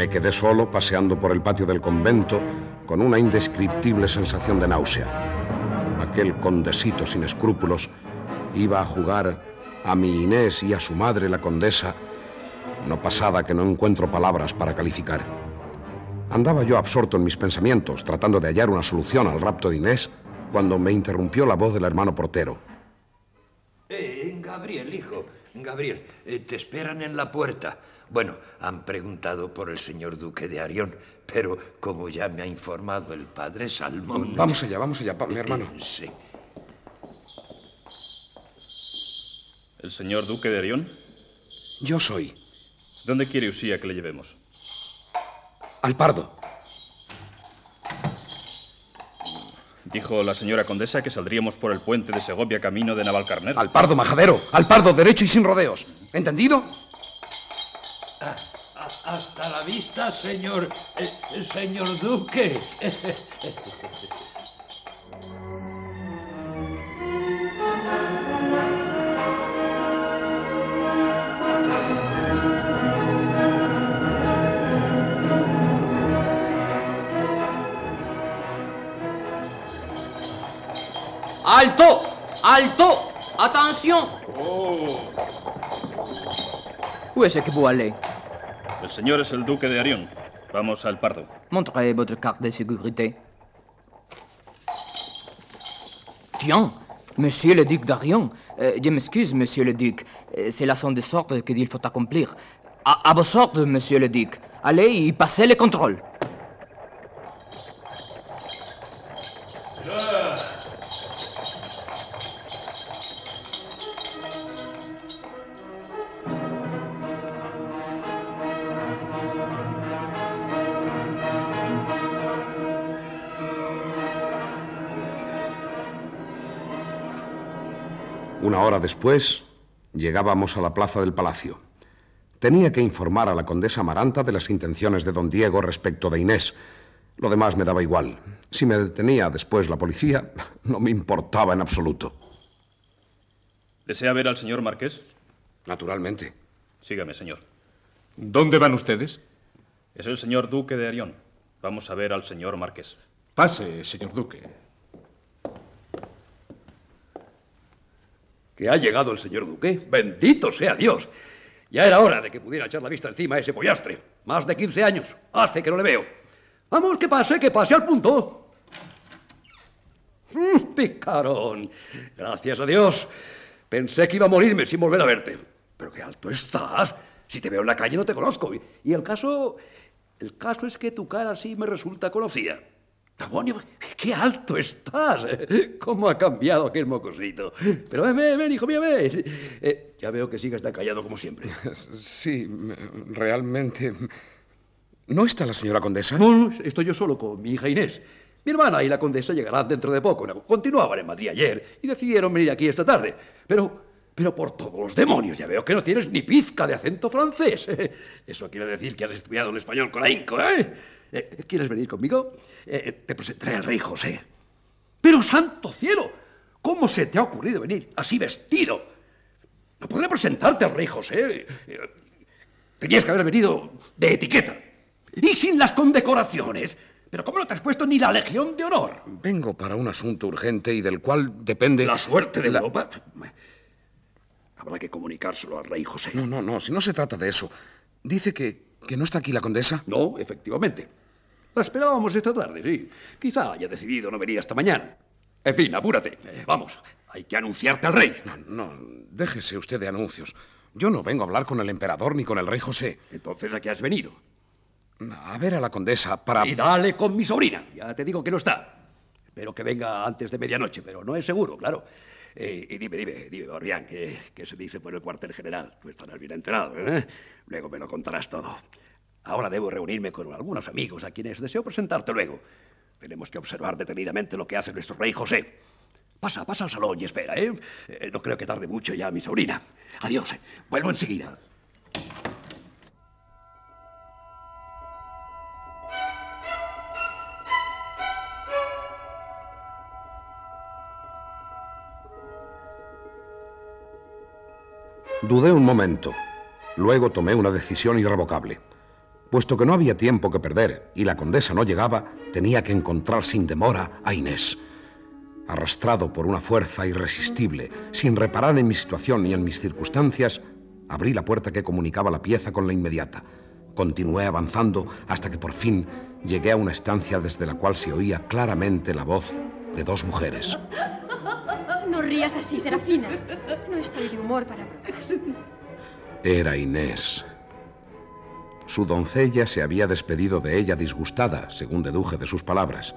Me quedé solo paseando por el patio del convento con una indescriptible sensación de náusea. Aquel condesito sin escrúpulos iba a jugar a mi Inés y a su madre, la condesa, no pasada que no encuentro palabras para calificar. Andaba yo absorto en mis pensamientos, tratando de hallar una solución al rapto de Inés, cuando me interrumpió la voz del hermano portero. Venga, Gabriel, hijo. Gabriel, eh, te esperan en la puerta. Bueno, han preguntado por el señor duque de Arión, pero como ya me ha informado el padre Salmón... Vamos allá, vamos allá, mi hermano. Eh, sí. ¿El señor duque de Arión? Yo soy. ¿Dónde quiere Usía que le llevemos? Al Pardo. Dijo la señora condesa que saldríamos por el puente de Segovia camino de Navalcarnero. Al pardo, majadero. Al pardo, derecho y sin rodeos. ¿Entendido? Hasta la vista, señor... eh, señor duque. Alto Alto Attention Où est-ce que vous allez El señor es el duque de. Vamos al Pardo. Montrez votre carte de sécurité. Tiens, monsieur le duc d'Arion. Euh, je m'excuse, monsieur le duc. Euh, C'est la son de sorte qu'il faut accomplir. À, à vos ordres, monsieur le duc. Allez y passez le contrôle. Hora después, llegábamos a la plaza del palacio. Tenía que informar a la condesa Amaranta de las intenciones de don Diego respecto de Inés. Lo demás me daba igual. Si me detenía después la policía, no me importaba en absoluto. ¿Desea ver al señor marqués? Naturalmente. Sígame, señor. ¿Dónde van ustedes? Es el señor duque de Arión. Vamos a ver al señor marqués. Pase, señor duque. Que ha llegado el señor duque. Bendito sea Dios. Ya era hora de que pudiera echar la vista encima a ese pollastre. Más de 15 años. Hace que no le veo. Vamos, que pase, que pase al punto. Mm, Picarón. Gracias a Dios. Pensé que iba a morirme sin volver a verte. Pero qué alto estás. Si te veo en la calle no te conozco. Y- Y el caso... El caso es que tu cara sí me resulta conocida. Demonio, qué alto estás. ¿Cómo ha cambiado aquel mocosito? Pero ven, ven, ven, hijo mío, ven. Eh, ya veo que sigues tan callado como siempre. Sí, realmente. ¿No está la señora condesa? No, no, estoy yo solo con mi hija Inés. Mi hermana y la condesa llegarán dentro de poco. Continuaban en Madrid ayer y decidieron venir aquí esta tarde. Pero, pero por todos los demonios, ya veo que no tienes ni pizca de acento francés. Eso quiere decir que has estudiado el español con ahínco, ¿eh? Eh, ¿Quieres venir conmigo? Eh, te presentaré al rey José. Pero santo cielo, ¿cómo se te ha ocurrido venir así vestido? No podré presentarte al rey José. Eh, Tenías que haber venido de etiqueta. Y sin las condecoraciones. Pero ¿cómo no te has puesto ni la Legión de Honor? Vengo para un asunto urgente y del cual depende. La suerte de la- Europa. Habrá que comunicárselo al rey José. No, no, no, si no se trata de eso. Dice que, que no está aquí la condesa. No, efectivamente. La esperábamos esta tarde, sí. Quizá haya decidido no venir hasta mañana. En fin, apúrate. Eh, vamos, hay que anunciarte al rey. No, no, déjese usted de anuncios. Yo no vengo a hablar con el emperador ni con el rey José. Entonces, ¿a qué has venido? A ver a la condesa para... Y dale con mi sobrina. Ya te digo que no está. Espero que venga antes de medianoche, pero no es seguro, claro. Eh, y dime, dime, dime, Barbián, ¿qué, qué se dice por el cuartel general? Tú estarás bien enterado, ¿eh? Luego me lo contarás todo. Ahora debo reunirme con algunos amigos a quienes deseo presentarte luego. Tenemos que observar detenidamente lo que hace nuestro rey José. Pasa, pasa al salón y espera, ¿eh? Eh, no creo que tarde mucho ya mi sobrina. Adiós, eh. vuelvo enseguida. Dudé un momento. Luego tomé una decisión irrevocable. Puesto que no había tiempo que perder y la condesa no llegaba, tenía que encontrar sin demora a Inés. Arrastrado por una fuerza irresistible, sin reparar en mi situación ni en mis circunstancias, abrí la puerta que comunicaba la pieza con la inmediata. Continué avanzando hasta que por fin llegué a una estancia desde la cual se oía claramente la voz de dos mujeres. Rías así, Serafina. No estoy de humor para bromas. Era Inés. Su doncella se había despedido de ella disgustada, según deduje de sus palabras.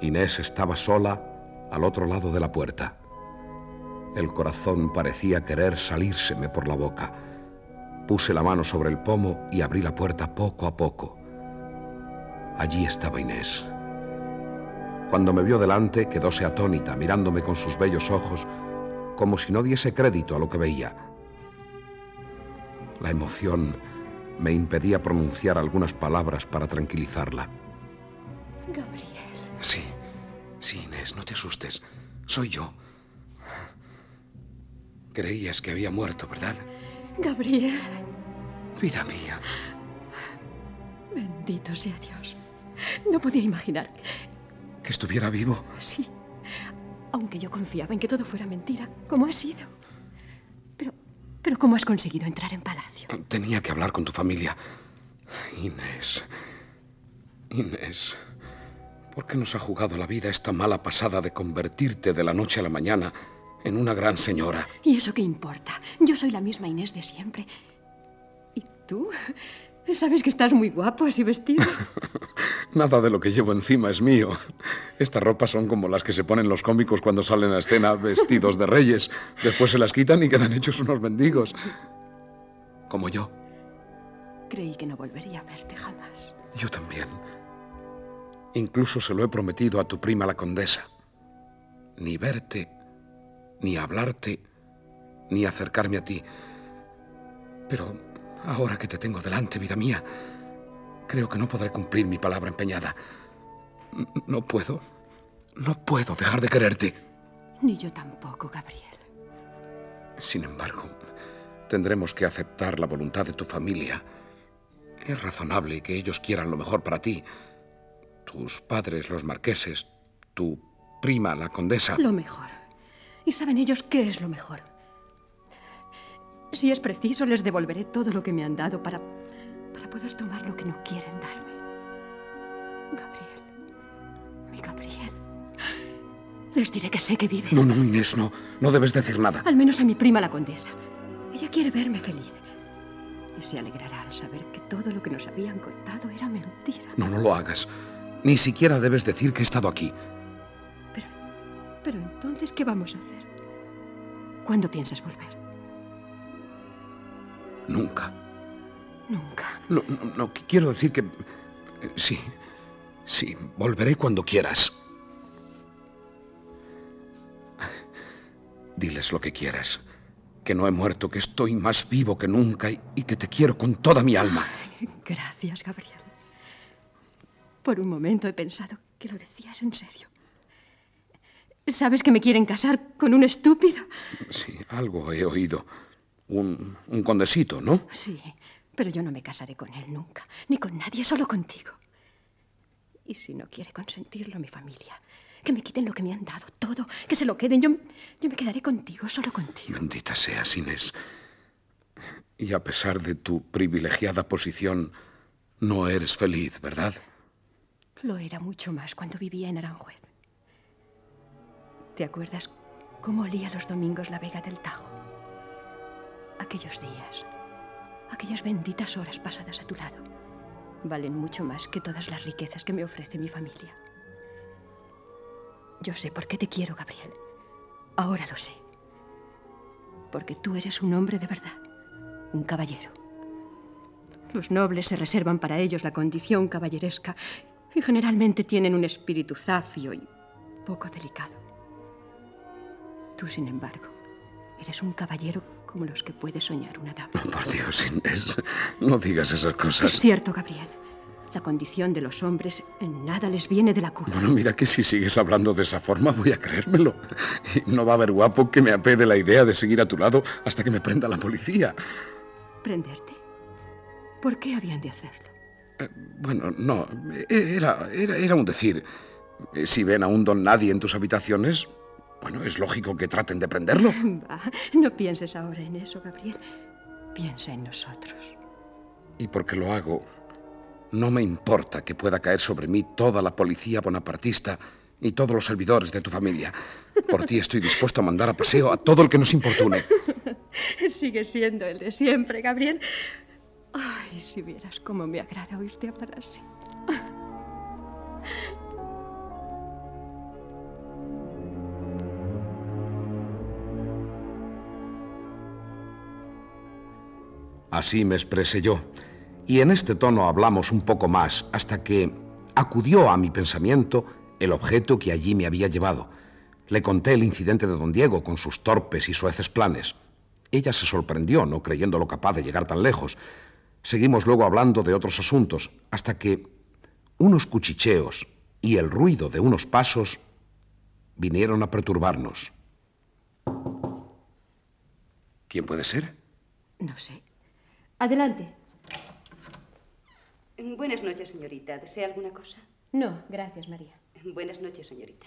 Inés estaba sola al otro lado de la puerta. El corazón parecía querer salírseme por la boca. Puse la mano sobre el pomo y abrí la puerta poco a poco. Allí estaba Inés. Cuando me vio delante, quedóse atónita, mirándome con sus bellos ojos, como si no diese crédito a lo que veía. La emoción me impedía pronunciar algunas palabras para tranquilizarla. Gabriel. Sí, sí, Inés, no te asustes. Soy yo. Creías que había muerto, ¿verdad? Gabriel. Vida mía. Bendito sea Dios. No podía imaginar. ¿Que estuviera vivo? Sí. Aunque yo confiaba en que todo fuera mentira, como ha sido. Pero, pero ¿cómo has conseguido entrar en palacio? Tenía que hablar con tu familia. Inés. Inés. ¿Por qué nos ha jugado la vida esta mala pasada de convertirte de la noche a la mañana en una gran señora? ¿Y eso qué importa? Yo soy la misma Inés de siempre. ¿Y tú? Sabes que estás muy guapo así vestido. Nada de lo que llevo encima es mío. Estas ropas son como las que se ponen los cómicos cuando salen a escena vestidos de reyes. Después se las quitan y quedan hechos unos mendigos. Como yo. Creí que no volvería a verte jamás. Yo también. Incluso se lo he prometido a tu prima la condesa. Ni verte, ni hablarte, ni acercarme a ti. Pero ahora que te tengo delante, vida mía, creo que no podré cumplir mi palabra empeñada. No puedo. No puedo dejar de quererte. Ni yo tampoco, Gabriel. Sin embargo, tendremos que aceptar la voluntad de tu familia. Es razonable que ellos quieran lo mejor para ti. Tus padres, los marqueses, tu prima, la condesa. Lo mejor. ¿Y saben ellos qué es lo mejor? Si es preciso, les devolveré todo lo que me han dado para poder tomar lo que no quieren darme. Gabriel. Mi Gabriel. Les diré que sé que vives. No, no, Inés, no. No debes decir nada. Al menos a mi prima la condesa. Ella quiere verme feliz. Y se alegrará al saber que todo lo que nos habían contado era mentira. No, no lo hagas. Ni siquiera debes decir que he estado aquí. Pero entonces, ¿qué vamos a hacer? ¿Cuándo piensas volver? Nunca. Nunca. No, no, no, qu- quiero decir que... Sí, sí, volveré cuando quieras. Diles lo que quieras. Que no he muerto, que estoy más vivo que nunca y, y que te quiero con toda mi alma. Gracias, Gabriel. Por un momento he pensado que lo decías en serio. ¿Sabes que me quieren casar con un estúpido? Sí, algo he oído. Un, un condesito, ¿no? Sí, pero yo no me casaré con él nunca, ni con nadie, solo contigo. Y si no quiere consentirlo mi familia, que me quiten lo que me han dado, todo, que se lo queden, yo, yo me quedaré contigo, solo contigo. Bendita seas, Inés. Y a pesar de tu privilegiada posición, no eres feliz, ¿verdad? Lo era mucho más cuando vivía en Aranjuez. ¿Te acuerdas cómo olía los domingos la vega del Tajo? Aquellos días, aquellas benditas horas pasadas a tu lado, valen mucho más que todas las riquezas que me ofrece mi familia. Yo sé por qué te quiero, Gabriel. Ahora lo sé. Porque tú eres un hombre de verdad, un caballero. Los nobles se reservan para ellos la condición caballeresca y generalmente tienen un espíritu zafio y poco delicado. Tú, sin embargo, eres un caballero como los que puede soñar una dama. Por Dios, Inés, no digas esas cosas. Es cierto, Gabriel. La condición de los hombres en nada les viene de la cuna. Bueno, mira que si sigues hablando de esa forma voy a creérmelo. No va a haber guapo que me apede la idea de seguir a tu lado hasta que me prenda la policía. ¿Prenderte? ¿Por qué habían de hacerlo? Bueno, no, era, era, era un decir. Si ven a un don nadie en tus habitaciones, bueno, es lógico que traten de prenderlo. Va, no pienses ahora en eso, Gabriel. Piensa en nosotros. Y porque lo hago, no me importa que pueda caer sobre mí toda la policía bonapartista y todos los servidores de tu familia. Por ti estoy dispuesto a mandar a paseo a todo el que nos importune. Sigue siendo el de siempre, Gabriel. Ay, si vieras cómo me agrada oírte hablar así. Así me expresé yo, y en este tono hablamos un poco más hasta que acudió a mi pensamiento el objeto que allí me había llevado. Le conté el incidente de don Diego con sus torpes y sueces planes. Ella se sorprendió, no creyéndolo capaz de llegar tan lejos. Seguimos luego hablando de otros asuntos, hasta que unos cuchicheos y el ruido de unos pasos vinieron a perturbarnos. ¿Quién puede ser? No sé. Adelante. Buenas noches, señorita. ¿Desea alguna cosa? No, gracias, María. Buenas noches, señorita.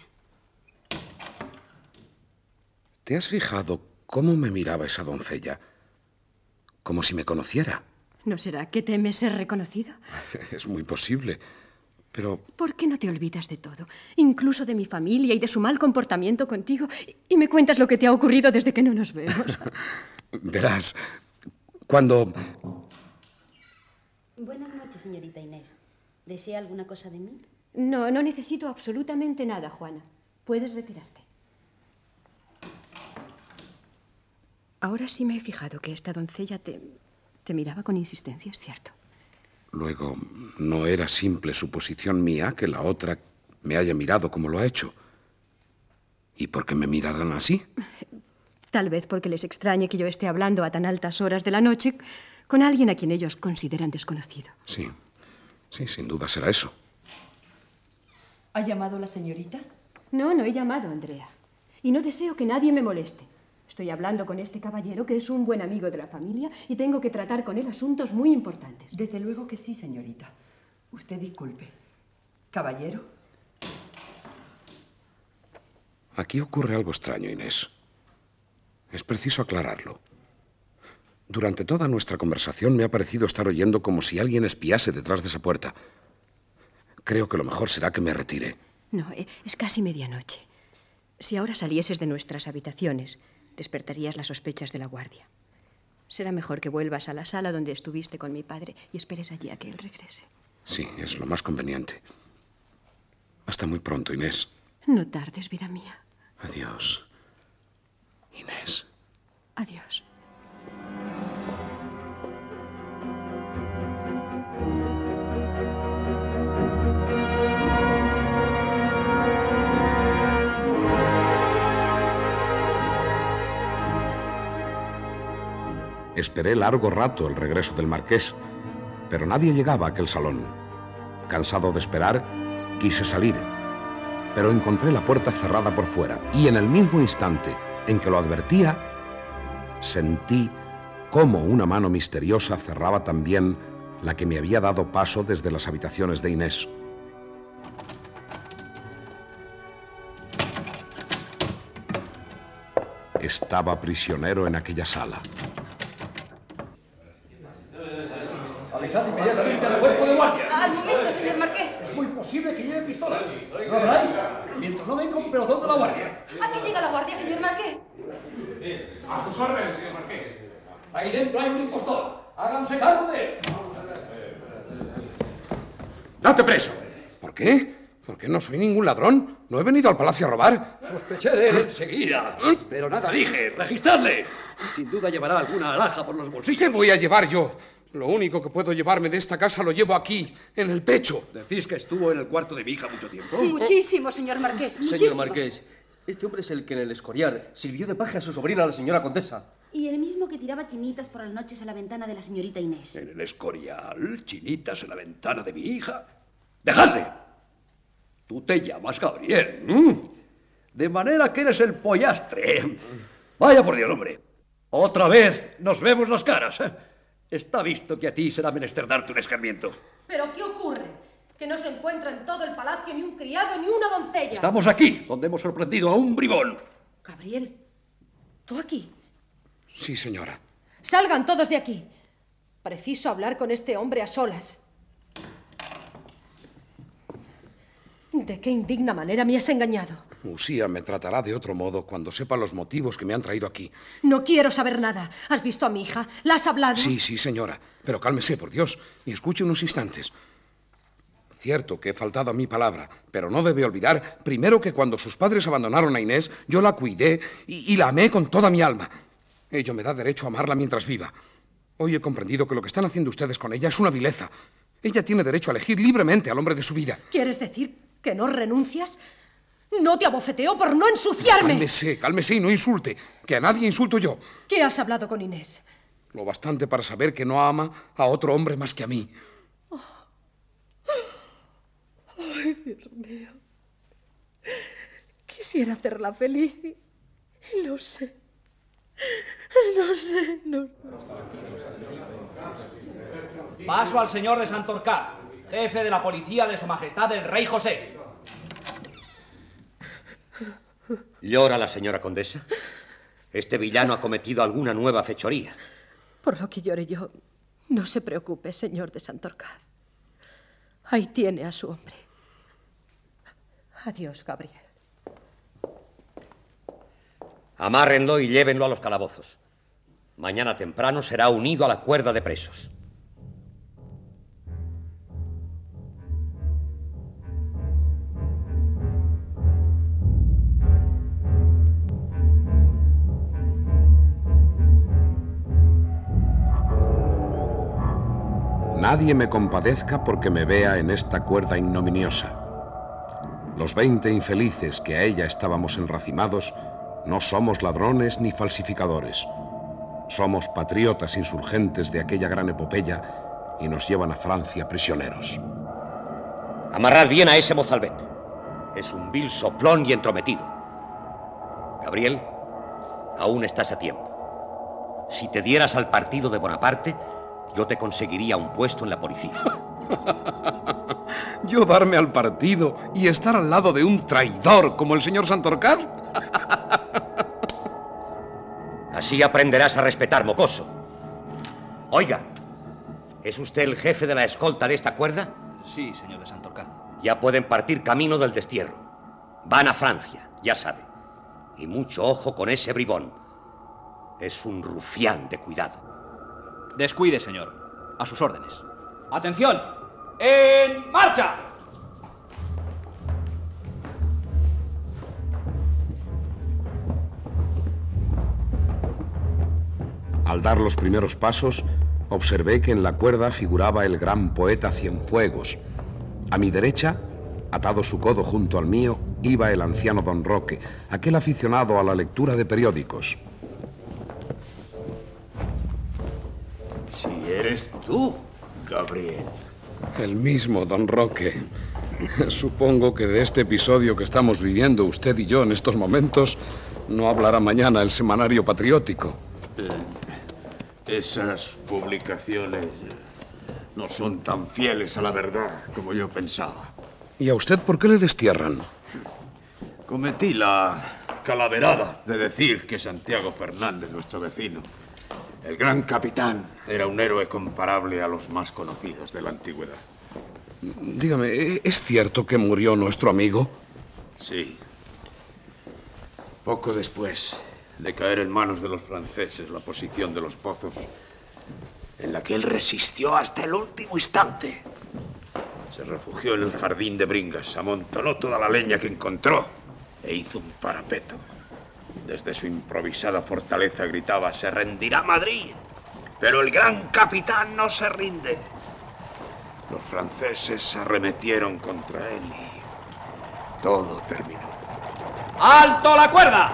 ¿Te has fijado cómo me miraba esa doncella? Como si me conociera. ¿No será que temes ser reconocido? Es muy posible. Pero ¿Por qué no te olvidas de todo? Incluso de mi familia y de su mal comportamiento contigo. Y me cuentas lo que te ha ocurrido desde que no nos vemos. verás, cuando... Buenas noches, señorita Inés. ¿Desea alguna cosa de mí? No, no necesito absolutamente nada, Juana. Puedes retirarte. Ahora sí me he fijado que esta doncella te, te miraba con insistencia, es cierto. Luego, no era simple suposición mía que la otra me haya mirado como lo ha hecho. ¿Y por qué me miraran así? Tal vez porque les extrañe que yo esté hablando a tan altas horas de la noche con alguien a quien ellos consideran desconocido. Sí, sí, sin duda será eso. ¿Ha llamado la señorita? No, no he llamado, Andrea. Y no deseo que nadie me moleste. Estoy hablando con este caballero que es un buen amigo de la familia y tengo que tratar con él asuntos muy importantes. Desde luego que sí, señorita. Usted disculpe. Caballero. Aquí ocurre algo extraño, Inés. Es preciso aclararlo. Durante toda nuestra conversación me ha parecido estar oyendo como si alguien espiase detrás de esa puerta. Creo que lo mejor será que me retire. No, eh, es casi medianoche. Si ahora salieses de nuestras habitaciones, despertarías las sospechas de la guardia. Será mejor que vuelvas a la sala donde estuviste con mi padre y esperes allí a que él regrese. Sí, es lo más conveniente. Hasta muy pronto, Inés. No tardes, vida mía. Adiós. Inés. Adiós. Esperé largo rato el regreso del marqués, pero nadie llegaba a aquel salón. Cansado de esperar, quise salir, pero encontré la puerta cerrada por fuera y en el mismo instante en que lo advertía, sentí cómo una mano misteriosa cerraba también la que me había dado paso desde las habitaciones de Inés. Estaba prisionero en aquella sala. Avisad inmediatamente al cuerpo de guardia. Al momento, señor Marqués. Es muy posible que lleve pistolas. ¿No habláis? Mientras no venga un pelotón de la guardia. ¿A qué llega la guardia, señor Marqués? A sus órdenes, señor Marqués. Ahí dentro hay un impostor. Háganse cargo de él. ¡Date preso! ¿Por qué? Porque no soy ningún ladrón. No he venido al palacio a robar. Sospeché de él enseguida. Pero nada dije. Registradle. Sin duda llevará alguna alhaja por los bolsillos. ¿Qué voy a llevar yo? Lo único que puedo llevarme de esta casa lo llevo aquí, en el pecho. ¿Decís que estuvo en el cuarto de mi hija mucho tiempo? Muchísimo, señor Marqués. Señor muchísimo. Marqués, este hombre es el que en el Escorial sirvió de paje a su sobrina, la señora condesa. Y el mismo que tiraba chinitas por las noches a la ventana de la señorita Inés. En el Escorial, chinitas en la ventana de mi hija. ¡Dejadle! Tú te llamas Gabriel. De manera que eres el pollastre. Vaya por Dios, hombre. Otra vez nos vemos las caras. ¿eh? Está visto que a ti será menester darte un escarmiento. ¿Pero qué ocurre? Que no se encuentra en todo el palacio ni un criado ni una doncella. Estamos aquí, donde hemos sorprendido a un bribón. Gabriel, ¿tú aquí? Sí, señora. Salgan todos de aquí. Preciso hablar con este hombre a solas. ¿De qué indigna manera me has engañado? Usía me tratará de otro modo cuando sepa los motivos que me han traído aquí. No quiero saber nada. ¿Has visto a mi hija? ¿La has hablado? Sí, sí, señora. Pero cálmese, por Dios, y escuche unos instantes. Cierto que he faltado a mi palabra, pero no debe olvidar, primero, que cuando sus padres abandonaron a Inés, yo la cuidé y, y la amé con toda mi alma. Ello me da derecho a amarla mientras viva. Hoy he comprendido que lo que están haciendo ustedes con ella es una vileza. Ella tiene derecho a elegir libremente al hombre de su vida. ¿Quieres decir que no renuncias? No te abofeteo por no ensuciarme. Cálmese, cálmese y no insulte, que a nadie insulto yo. ¿Qué has hablado con Inés? Lo bastante para saber que no ama a otro hombre más que a mí. Ay, Dios mío. Quisiera hacerla feliz. Y no sé. No sé, no Paso al señor de Santorcaz, jefe de la policía de su majestad el rey José. ¿Llora la señora condesa? Este villano ha cometido alguna nueva fechoría. Por lo que llore yo, no se preocupe, señor de Santorcaz. Ahí tiene a su hombre. Adiós, Gabriel. Amárrenlo y llévenlo a los calabozos. Mañana temprano será unido a la cuerda de presos. Nadie me compadezca porque me vea en esta cuerda ignominiosa. Los veinte infelices que a ella estábamos enracimados no somos ladrones ni falsificadores. Somos patriotas insurgentes de aquella gran epopeya y nos llevan a Francia prisioneros. Amarrad bien a ese mozalbete. Es un vil soplón y entrometido. Gabriel, aún estás a tiempo. Si te dieras al partido de Bonaparte, yo te conseguiría un puesto en la policía. ¿Yo darme al partido y estar al lado de un traidor como el señor Santorcaz? Así aprenderás a respetar, mocoso. Oiga, ¿es usted el jefe de la escolta de esta cuerda? Sí, señor de Santorcaz. Ya pueden partir camino del destierro. Van a Francia, ya sabe. Y mucho ojo con ese bribón. Es un rufián de cuidado. Descuide, señor. A sus órdenes. ¡Atención! ¡En marcha! Al dar los primeros pasos, observé que en la cuerda figuraba el gran poeta Cienfuegos. A mi derecha, atado su codo junto al mío, iba el anciano don Roque, aquel aficionado a la lectura de periódicos. Eres tú, Gabriel. El mismo, don Roque. Supongo que de este episodio que estamos viviendo usted y yo en estos momentos no hablará mañana el semanario patriótico. Eh, esas publicaciones no son tan fieles a la verdad como yo pensaba. ¿Y a usted por qué le destierran? Cometí la calaverada de decir que Santiago Fernández, nuestro vecino, el gran capitán, era un héroe comparable a los más conocidos de la antigüedad. Dígame, ¿es cierto que murió nuestro amigo? Sí. Poco después de caer en manos de los franceses la posición de los pozos, en la que él resistió hasta el último instante. Se refugió en el jardín de Bringas, amontonó toda la leña que encontró e hizo un parapeto. Desde su improvisada fortaleza gritaba, se rendirá Madrid, pero el gran capitán no se rinde. Los franceses arremetieron contra él y todo terminó. ¡Alto la cuerda!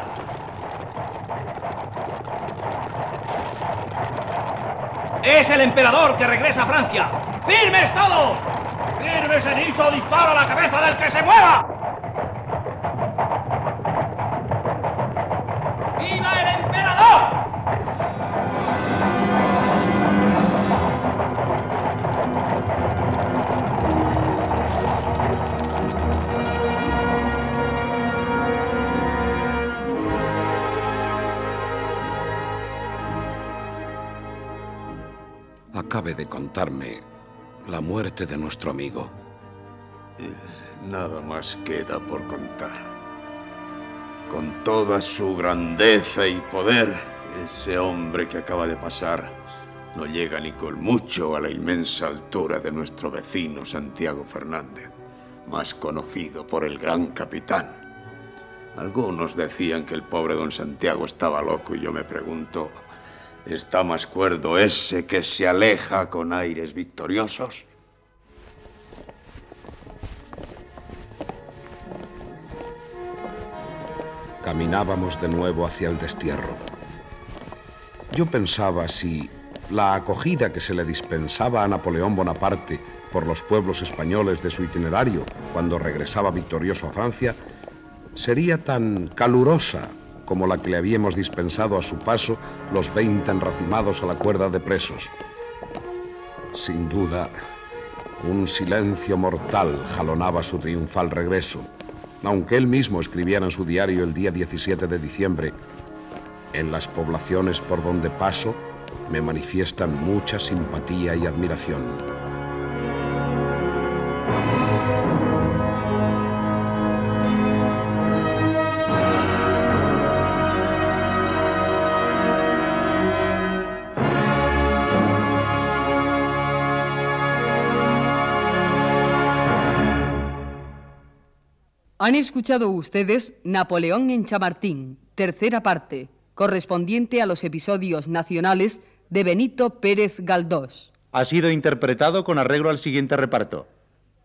Es el emperador que regresa a Francia. ¡Firmes todos! ¡Firmes he dicho! ¡Disparo a la cabeza del que se mueva! Acabe de contarme la muerte de nuestro amigo. Eh, Nada más queda por contar. Con toda su grandeza y poder, ese hombre que acaba de pasar no llega ni con mucho a la inmensa altura de nuestro vecino Santiago Fernández, más conocido por el gran capitán. Algunos decían que el pobre don Santiago estaba loco y yo me pregunto, ¿está más cuerdo ese que se aleja con aires victoriosos? Caminábamos de nuevo hacia el destierro. Yo pensaba si la acogida que se le dispensaba a Napoleón Bonaparte por los pueblos españoles de su itinerario cuando regresaba victorioso a Francia sería tan calurosa como la que le habíamos dispensado a su paso los 20 enracimados a la cuerda de presos. Sin duda, un silencio mortal jalonaba su triunfal regreso, aunque él mismo escribiera en su diario el día 17 de diciembre, en las poblaciones por donde paso me manifiestan mucha simpatía y admiración. Han escuchado ustedes Napoleón en Chamartín, tercera parte, correspondiente a los episodios nacionales de Benito Pérez Galdós. Ha sido interpretado con arreglo al siguiente reparto.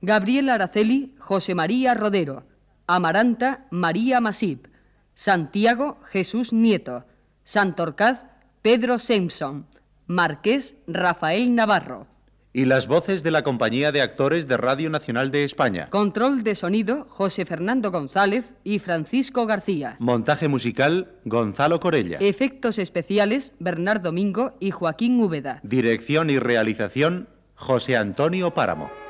Gabriel Araceli, José María Rodero. Amaranta, María Masip. Santiago, Jesús Nieto. Santorcaz, Pedro Simpson. Marqués, Rafael Navarro. Y las voces de la Compañía de Actores de Radio Nacional de España. Control de sonido, José Fernando González y Francisco García. Montaje musical, Gonzalo Corella. Efectos especiales, Bernardo Domingo y Joaquín Úbeda. Dirección y realización, José Antonio Páramo.